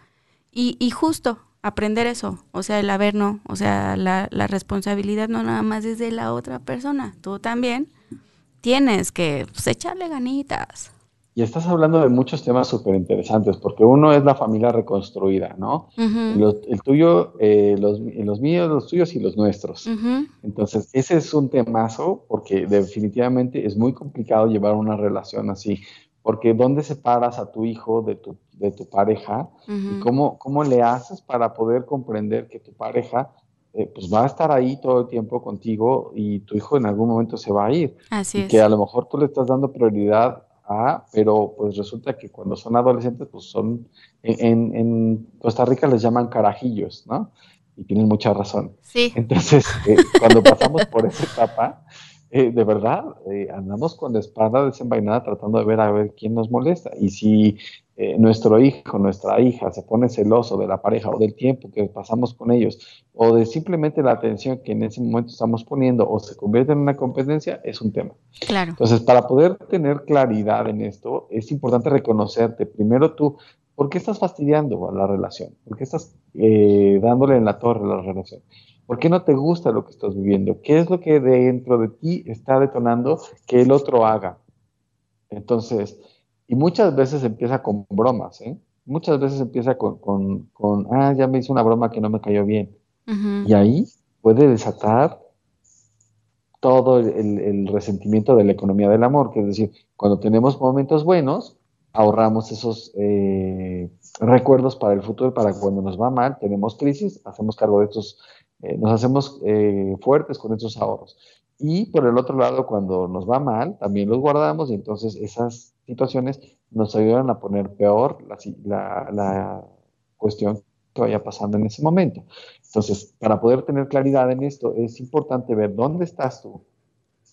y, y justo aprender eso, o sea, el haber no, o sea, la, la responsabilidad no nada más es de la otra persona, tú también tienes que pues, echarle ganitas. Y estás hablando de muchos temas súper interesantes, porque uno es la familia reconstruida, ¿no? el tuyo, eh, los, los, míos, los tuyos y los nuestros. Entonces, ese es un temazo, porque definitivamente es muy complicado llevar una relación así, porque ¿dónde separas a tu hijo de tu, de tu pareja? ¿Y cómo, cómo le haces para poder comprender que tu pareja eh, pues va a estar ahí todo el tiempo contigo y tu hijo en algún momento se va a ir. Así y que a lo mejor tú le estás dando prioridad pero pues resulta que cuando son adolescentes, pues son, en, Costa Rica les llaman carajillos, ¿no? Y tienen mucha razón. Sí. Entonces, eh, cuando pasamos por esa etapa, eh, de verdad, eh, andamos con la espada desenvainada tratando de ver a ver quién nos molesta. Y si eh, nuestro hijo, nuestra hija se pone celoso de la pareja o del tiempo que pasamos con ellos, o de simplemente la atención que en ese momento estamos poniendo, o se convierte en una competencia, es un tema. Claro. Entonces, para poder tener claridad en esto, es importante reconocerte primero tú, ¿por qué estás fastidiando a la relación? ¿Por qué estás dándole en la torre a la relación? ¿Por qué no te gusta lo que estás viviendo? ¿Qué es lo que dentro de ti está detonando que el otro haga? Entonces, y muchas veces empieza con bromas, ¿eh? Muchas veces empieza con, con, ah, ya me hizo una broma que no me cayó bien. Y ahí puede desatar todo el, resentimiento de la economía del amor, que es decir, cuando tenemos momentos buenos, ahorramos esos eh, recuerdos para el futuro, para cuando nos va mal, tenemos crisis, hacemos cargo de estos eh, nos hacemos eh, fuertes con esos ahorros. Y por el otro lado, cuando nos va mal, también los guardamos y entonces esas situaciones nos ayudan a poner peor la, la, cuestión que vaya pasando en ese momento. Entonces, para poder tener claridad en esto, es importante ver dónde estás tú,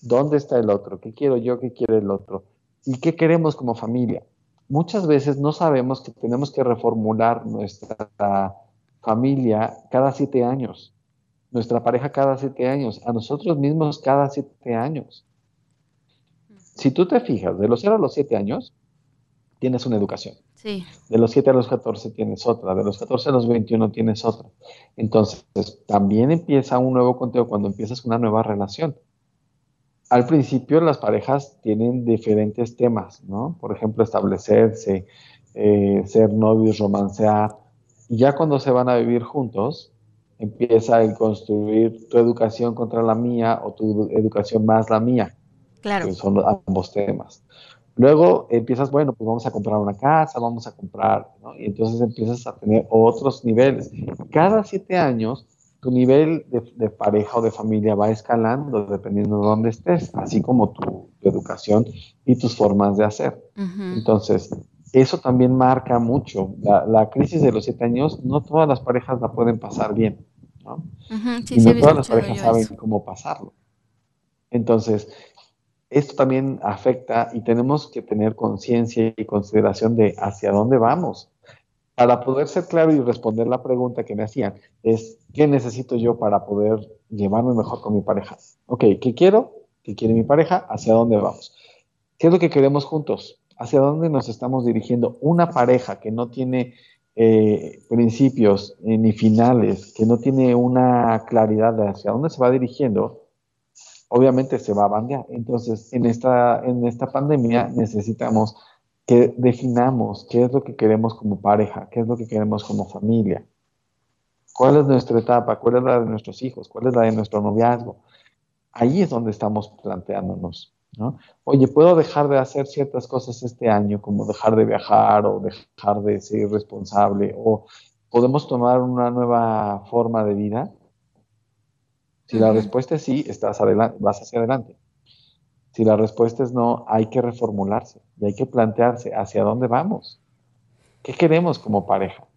dónde está el otro, qué quiero yo, qué quiere el otro y qué queremos como familia. Muchas veces no sabemos que tenemos que reformular nuestra familia cada siete años nuestra pareja cada siete años, a nosotros mismos cada siete años. Si tú te fijas, de los 0 a los siete años, tienes una educación. Sí. De los 7 a los 14 tienes otra, de los 14 a los 21 tienes otra. Entonces, también empieza un nuevo conteo cuando empiezas una nueva relación. Al principio las parejas tienen diferentes temas, ¿no? Por ejemplo, establecerse, eh, ser novios, romancear. Y ya cuando se van a vivir juntos, empieza a construir tu educación contra la mía o tu educación más la mía. Claro. Que son ambos temas. Luego empiezas, bueno, pues vamos a comprar una casa, vamos a comprar, ¿no? Y entonces empiezas a tener otros niveles. Cada siete años, tu nivel de, pareja o de familia va escalando dependiendo de dónde estés, así como tu, educación y tus formas de hacer. Entonces, eso también marca mucho. La, la, crisis de los siete años, no todas las parejas la pueden pasar bien. ¿No? y no todas las parejas saben cómo pasarlo. Entonces, esto también afecta y tenemos que tener conciencia y consideración de hacia dónde vamos. Para poder ser claro y responder la pregunta que me hacían, es ¿qué necesito yo para poder llevarme mejor con mi pareja? Ok, ¿qué quiero? ¿Qué quiere mi pareja? ¿Hacia dónde vamos? ¿Qué es lo que queremos juntos? ¿Hacia dónde nos estamos dirigiendo? Una pareja que no tiene eh, principios eh, ni finales, que no tiene una claridad de hacia dónde se va dirigiendo, obviamente se va a bandear. Entonces, en esta, en esta pandemia necesitamos que definamos qué es lo que queremos como pareja, qué es lo que queremos como familia, cuál es nuestra etapa, cuál es la de nuestros hijos, cuál es la de nuestro noviazgo. Ahí es donde estamos planteándonos. Oye, ¿puedo dejar de hacer ciertas cosas este año, como dejar de viajar o dejar de ser responsable? ¿O podemos tomar una nueva forma de vida? Si la respuesta es sí, estás adelante, vas hacia adelante. Si la respuesta es no, hay que reformularse y hay que plantearse hacia dónde vamos. ¿Qué queremos como pareja?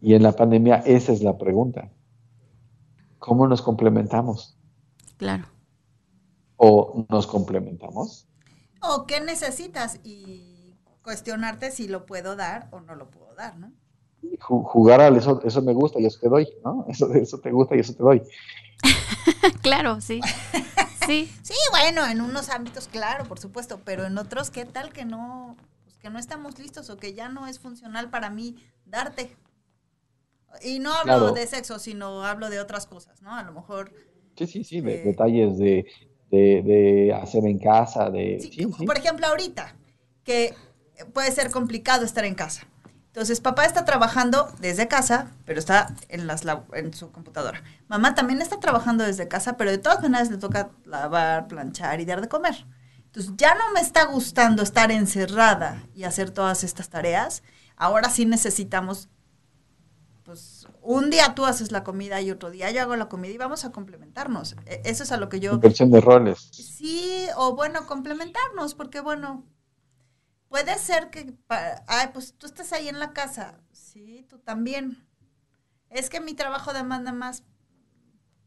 Y en la pandemia esa es la pregunta. ¿Cómo nos complementamos? Claro o nos complementamos. O qué necesitas y cuestionarte si lo puedo dar o no lo puedo dar, ¿no? Jugar al eso, eso me gusta y eso te doy, ¿no? (laughs) Eso, eso te gusta y eso te doy. (laughs) claro, sí. Sí. (laughs) Sí, bueno, en unos ámbitos, claro, por supuesto, pero en otros, ¿qué tal que no, pues que no estamos listos o que ya no es funcional para mí darte? Y no hablo de sexo, sino hablo de otras cosas, ¿no? A lo mejor... Sí, sí, sí, de, eh, detalles de, de, hacer en casa, de... Sí, Por ejemplo, ahorita, que puede ser complicado estar en casa. Entonces, papá está trabajando desde casa, pero está en, las, en su computadora. Mamá también está trabajando desde casa, pero de todas maneras le toca lavar, planchar y dar de comer. Entonces, ya no me está gustando estar encerrada y hacer todas estas tareas. Ahora sí necesitamos, pues, un día tú haces la comida y otro día yo hago la comida y vamos a complementarnos. E, eso es a lo que yo... Inversión de roles. Sí, o bueno, complementarnos, porque bueno, Puede ser que, ay, pues tú estás ahí en la casa, sí, tú también. Es que mi trabajo demanda más,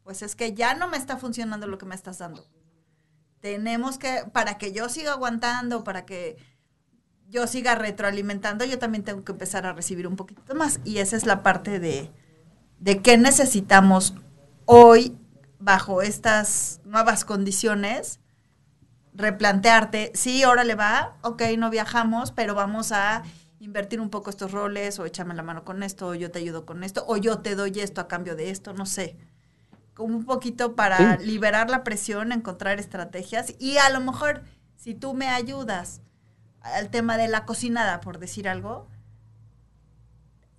pues es que ya no me está funcionando lo que me estás dando. Tenemos que, para que yo siga aguantando, para que yo siga retroalimentando, yo también tengo que empezar a recibir un poquito más. Y esa es la parte de, de qué necesitamos hoy bajo estas nuevas condiciones replantearte, sí, ahora le va, ok, no viajamos, pero vamos a invertir un poco estos roles, o échame la mano con esto, o yo te ayudo con esto, o yo te doy esto a cambio de esto, no sé. Como un poquito para liberar la presión, encontrar estrategias, y a lo mejor, si tú me ayudas al tema de la cocinada, por decir algo,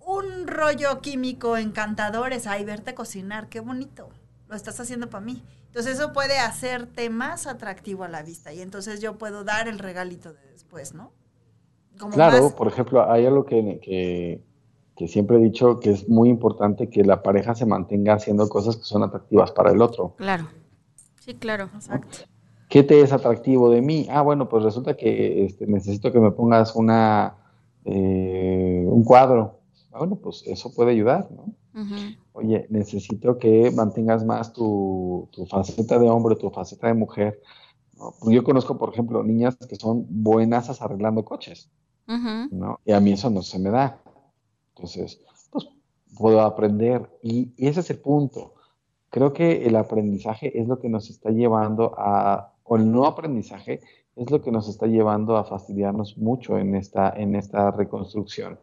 un rollo químico encantador es, ay, verte cocinar, qué bonito, lo estás haciendo para mí. Entonces eso puede hacerte más atractivo a la vista y entonces yo puedo dar el regalito de después, ¿no? claro, por ejemplo, hay algo que, que, siempre he dicho que es muy importante que la pareja se mantenga haciendo cosas que son atractivas para el otro. Claro, sí, claro. Exacto. ¿Qué te es atractivo de mí? Ah, bueno, pues resulta que este, necesito que me pongas una, eh, un cuadro. Ah, bueno, pues eso puede ayudar, ¿no? Oye, necesito que mantengas más tu, faceta de hombre, tu faceta de mujer. Yo conozco, por ejemplo, niñas que son buenas arreglando coches, ¿no? Y a mí eso no se me da. Entonces, pues puedo aprender. Y, ese es el punto. Creo que el aprendizaje es lo que nos está llevando a, o el no aprendizaje es lo que nos está llevando a fastidiarnos mucho en esta, en esta reconstrucción.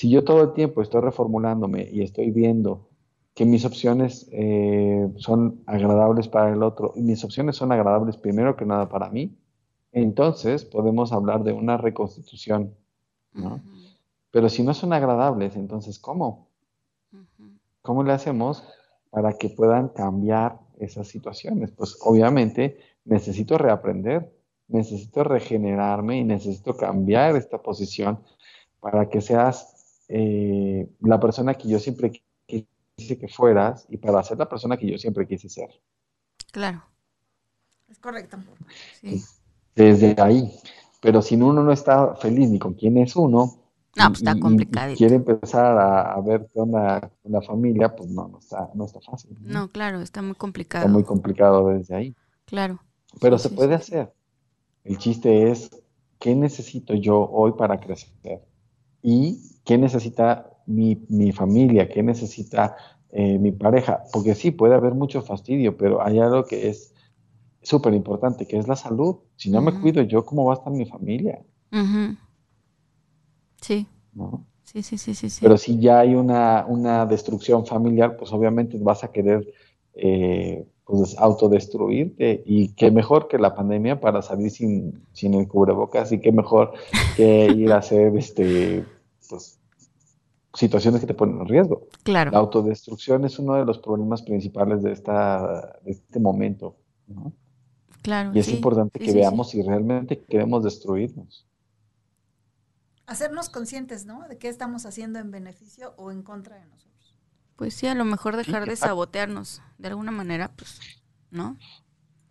Si yo todo el tiempo estoy reformulándome y estoy viendo que mis opciones eh, son agradables para el otro y mis opciones son agradables primero que nada para mí, entonces podemos hablar de una reconstitución, ¿no? Pero si no son agradables, entonces ¿cómo? ¿Cómo le hacemos para que puedan cambiar esas situaciones? Pues obviamente necesito reaprender, necesito regenerarme y necesito cambiar esta posición para que seas eh, la persona que yo siempre quise que fueras y para ser la persona que yo siempre quise ser. Claro. Es correcto. Desde ahí. Pero si uno no está feliz ni con quién es uno, no, pues está complicado. quiere empezar a, ver qué onda con la familia, pues no, no está, no está fácil. ¿no? claro, está muy complicado. Está muy complicado desde ahí. Claro. Pero se puede hacer. El chiste es, ¿qué necesito yo hoy para crecer? Y qué necesita mi, familia, qué necesita eh, mi pareja, porque sí, puede haber mucho fastidio, pero hay algo que es súper importante, que es la salud. Si no me cuido yo, ¿cómo va a estar mi familia? Sí. Sí, sí, sí, sí, Pero si ya hay una, una destrucción familiar, pues obviamente vas a querer eh, pues autodestruirte y qué mejor que la pandemia para salir sin, sin el cubrebocas y qué mejor que ir a hacer (laughs) este pues, situaciones que te ponen en riesgo. Claro. La autodestrucción es uno de los problemas principales de, esta, de este momento. Claro. Y es importante que veamos si realmente queremos destruirnos. Hacernos conscientes, ¿no? De qué estamos haciendo en beneficio o en contra de nosotros. Pues sí, a lo mejor dejar de sabotearnos de alguna manera, pues, ¿no?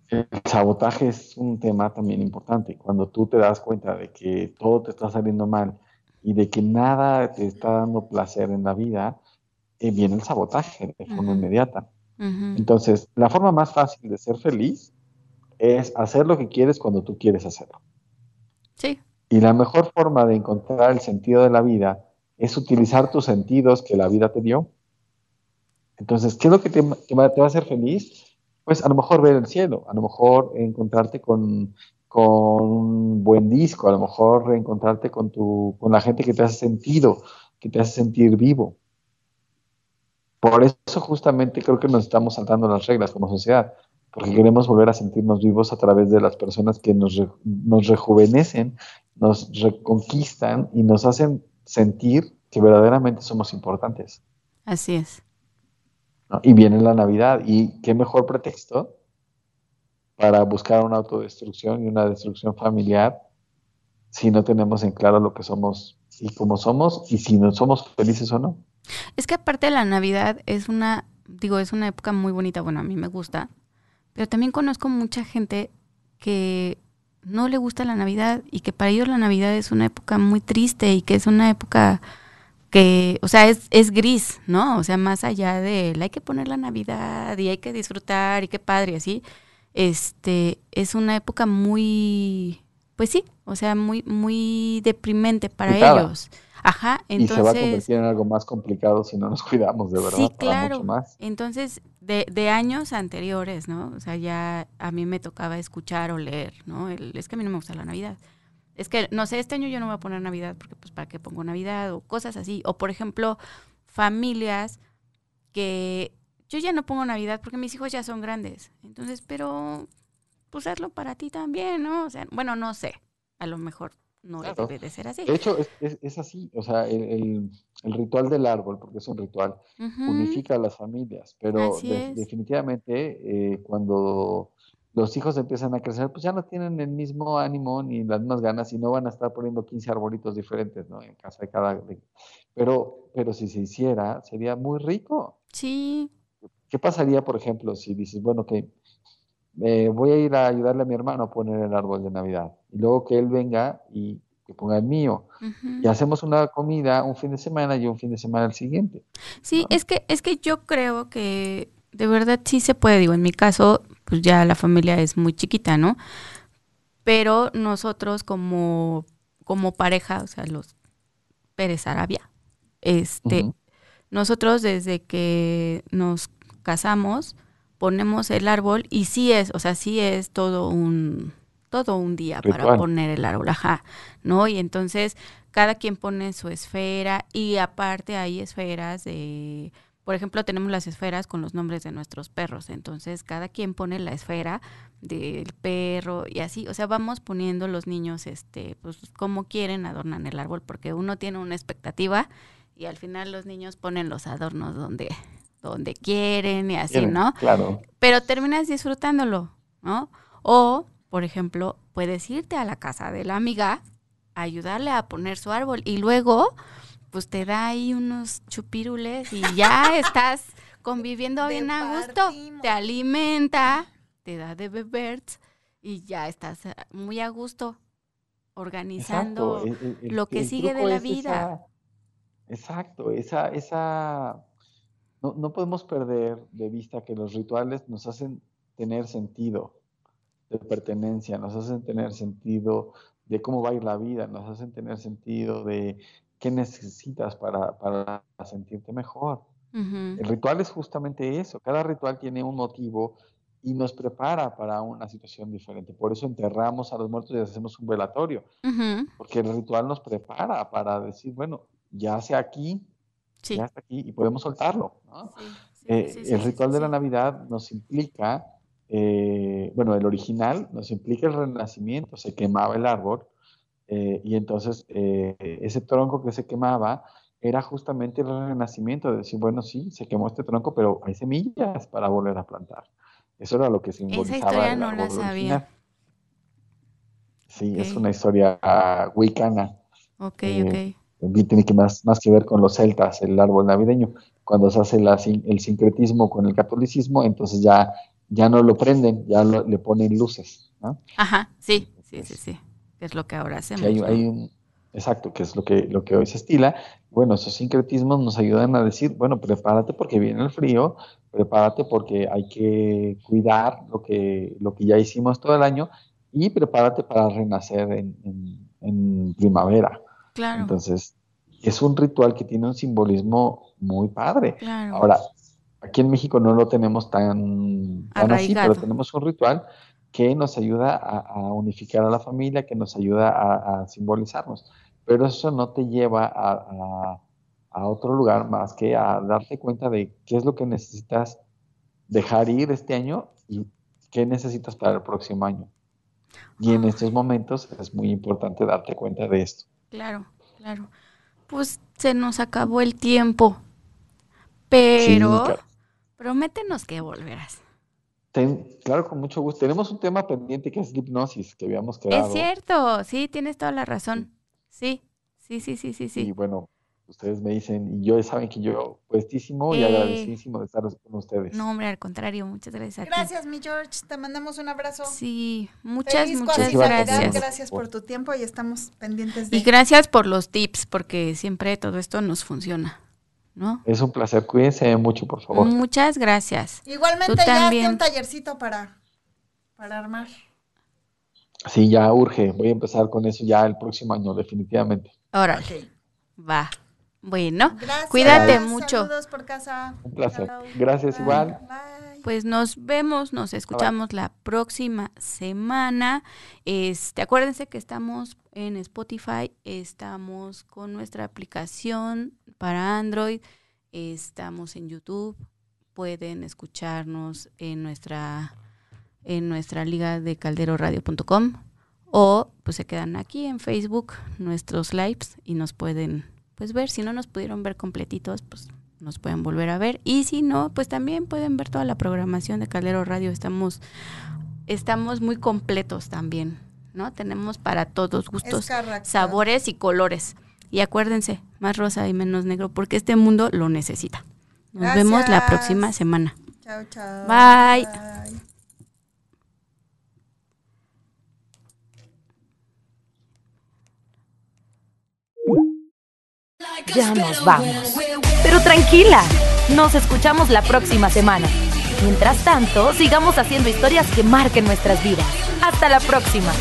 El sabotaje es un tema también importante. Cuando tú te das cuenta de que todo te está saliendo mal, y de que nada te está dando placer en la vida, eh, viene el sabotaje de forma inmediata. Entonces, la forma más fácil de ser feliz es hacer lo que quieres cuando tú quieres hacerlo. Sí. Y la mejor forma de encontrar el sentido de la vida es utilizar tus sentidos que la vida te dio. Entonces, ¿qué es lo que te, va, a hacer feliz? Pues a lo mejor ver el cielo, a lo mejor encontrarte con, un buen disco, a lo mejor reencontrarte con, tu, con la gente que te hace sentido, que te hace sentir vivo. Por eso justamente creo que nos estamos saltando las reglas como sociedad, porque queremos volver a sentirnos vivos a través de las personas que nos, nos rejuvenecen, nos reconquistan y nos hacen sentir que verdaderamente somos importantes. Así es. Y viene la Navidad, y qué mejor pretexto para buscar una autodestrucción y una destrucción familiar si no tenemos en claro lo que somos y cómo somos y si no somos felices o no. Es que aparte de la Navidad es una, digo, es una época muy bonita, bueno, a mí me gusta, pero también conozco mucha gente que no le gusta la Navidad y que para ellos la Navidad es una época muy triste y que es una época que, o sea, es, es gris, ¿no? O sea, más allá de hay que poner la Navidad y hay que disfrutar y qué padre, así, este, es una época muy, pues sí, o sea, muy, muy deprimente para ellos. Ajá, entonces... Y se va a convertir en algo más complicado si no nos cuidamos, de verdad. Sí, claro. Entonces, de, de, años anteriores, ¿no? O sea, ya a mí me tocaba escuchar o leer, ¿no? es que a mí no me gusta la Navidad. Es que, no sé, este año yo no voy a poner Navidad porque, pues, ¿para qué pongo Navidad? O cosas así. O, por ejemplo, familias que yo ya no pongo Navidad porque mis hijos ya son grandes. Entonces, pero, pues, hazlo para ti también, ¿no? O sea, bueno, no sé. A lo mejor no debe de ser así. De hecho, es, así, o sea, el, ritual del árbol, porque es un ritual, unifica a las familias, pero definitivamente eh, cuando los hijos empiezan a crecer, pues ya no tienen el mismo ánimo ni las mismas ganas y no van a estar poniendo 15 arbolitos diferentes, ¿no? En casa de cada... Pero, pero si se hiciera, sería muy rico. Sí. ¿Qué pasaría, por ejemplo, si dices, bueno, que eh, voy a ir a ayudarle a mi hermano a poner el árbol de Navidad. Y luego que él venga y que ponga el mío. Y hacemos una comida un fin de semana y un fin de semana el siguiente. Sí, es que es que yo creo que de verdad sí se puede. Digo, en mi caso, pues ya la familia es muy chiquita, ¿no? Pero nosotros como, como pareja, o sea, los Pérez Arabia, este, nosotros desde que nos casamos, ponemos el árbol y sí es, o sea, sí es todo un todo un día para poner el árbol, ajá, ¿no? Y entonces cada quien pone su esfera y aparte hay esferas de, por ejemplo, tenemos las esferas con los nombres de nuestros perros, entonces cada quien pone la esfera del perro y así, o sea, vamos poniendo los niños, este, pues como quieren adornan el árbol porque uno tiene una expectativa y al final los niños ponen los adornos donde donde quieren y así, ¿no? Claro. Pero terminas disfrutándolo, ¿no? O, por ejemplo, puedes irte a la casa de la amiga, ayudarle a poner su árbol y luego, pues te da ahí unos chupirules y ya (laughs) estás conviviendo bien a gusto. Te alimenta, te da de beber y ya estás eh, muy a gusto organizando lo que sigue de la vida. exacto, esa, esa no, no podemos perder de vista que los rituales nos hacen tener sentido de pertenencia, nos hacen tener sentido de cómo va a ir la vida, nos hacen tener sentido de qué necesitas para, para sentirte mejor. El ritual es justamente eso, cada ritual tiene un motivo y nos prepara para una situación diferente. Por eso enterramos a los muertos y hacemos un velatorio, porque el ritual nos prepara para decir, bueno, ya sea aquí, ya está aquí y podemos soltarlo. Eh, el ritual de la Navidad nos implica, eh, bueno, el original nos implica el renacimiento, se quemaba el árbol eh, y entonces ese tronco que se quemaba era justamente el renacimiento, de decir, bueno, sí, se quemó este tronco, pero hay semillas para volver a plantar. Eso era lo que simbolizaba. Esa historia no la sabía. Sí, es una historia wicana. Ok, ok tiene que más, más que ver con los celtas, el árbol navideño. Cuando se hace el sincretismo con el catolicismo, entonces ya, ya no lo prenden, ya le ponen luces. Ajá, sí, sí, sí, sí. Es lo que ahora hacemos. exacto, que es lo que, lo que hoy se estila. bueno, esos sincretismos nos ayudan a decir, bueno, prepárate porque viene el frío, prepárate porque hay que cuidar lo que, lo que ya hicimos todo el año y prepárate para renacer en, primavera. Claro. Entonces, es un ritual que tiene un simbolismo muy padre. Ahora, aquí en México no lo tenemos tan, así, pero tenemos un ritual que nos ayuda a, unificar a la familia, que nos ayuda a, simbolizarnos. Pero eso no te lleva a, a otro lugar más que a darte cuenta de qué es lo que necesitas dejar ir este año y qué necesitas para el próximo año. Y en estos momentos es muy importante darte cuenta de esto. Claro, claro. Pues se nos acabó el tiempo, pero prométenos que volverás. Claro, con mucho gusto. Tenemos un tema pendiente que es la hipnosis que habíamos quedado. Es cierto, sí, tienes toda la razón. Sí, sí, sí, sí, sí. sí. Y bueno, ustedes me dicen, y yo saben que yo puestísimo y eh, agradecidísimo de estar con ustedes. No, hombre, al contrario, muchas gracias. gracias, mi George, te mandamos un abrazo. Sí, muchas, muchas gracias. Gracias por tu tiempo y estamos pendientes de... Y gracias por los tips, porque siempre todo esto nos funciona. ¿No? Es un placer, cuídense mucho, por favor. Muchas gracias. Igualmente ya un tallercito para, para armar. Sí, ya urge. Voy a empezar con eso ya el próximo año, definitivamente. Ahora, va. Bueno, cuídate mucho. Saludos por casa. Un placer. Gracias igual. Pues nos vemos, nos escuchamos la próxima semana. Este, acuérdense que estamos en Spotify, estamos con nuestra aplicación para Android, estamos en YouTube, pueden escucharnos en nuestra en nuestra liga de calderoradio.com o pues se quedan aquí en Facebook nuestros lives y nos pueden pues ver, si no nos pudieron ver completitos, pues nos pueden volver a ver. Y si no, pues también pueden ver toda la programación de Caldero Radio. Estamos, estamos muy completos también, ¿no? Tenemos para todos gustos, sabores y colores. Y acuérdense, más rosa y menos negro, porque este mundo lo necesita. Nos vemos la próxima semana. Chao, chao. Bye. Ya nos vamos. Pero tranquila, nos escuchamos la próxima semana. Mientras tanto, sigamos haciendo historias que marquen nuestras vidas. Hasta la próxima.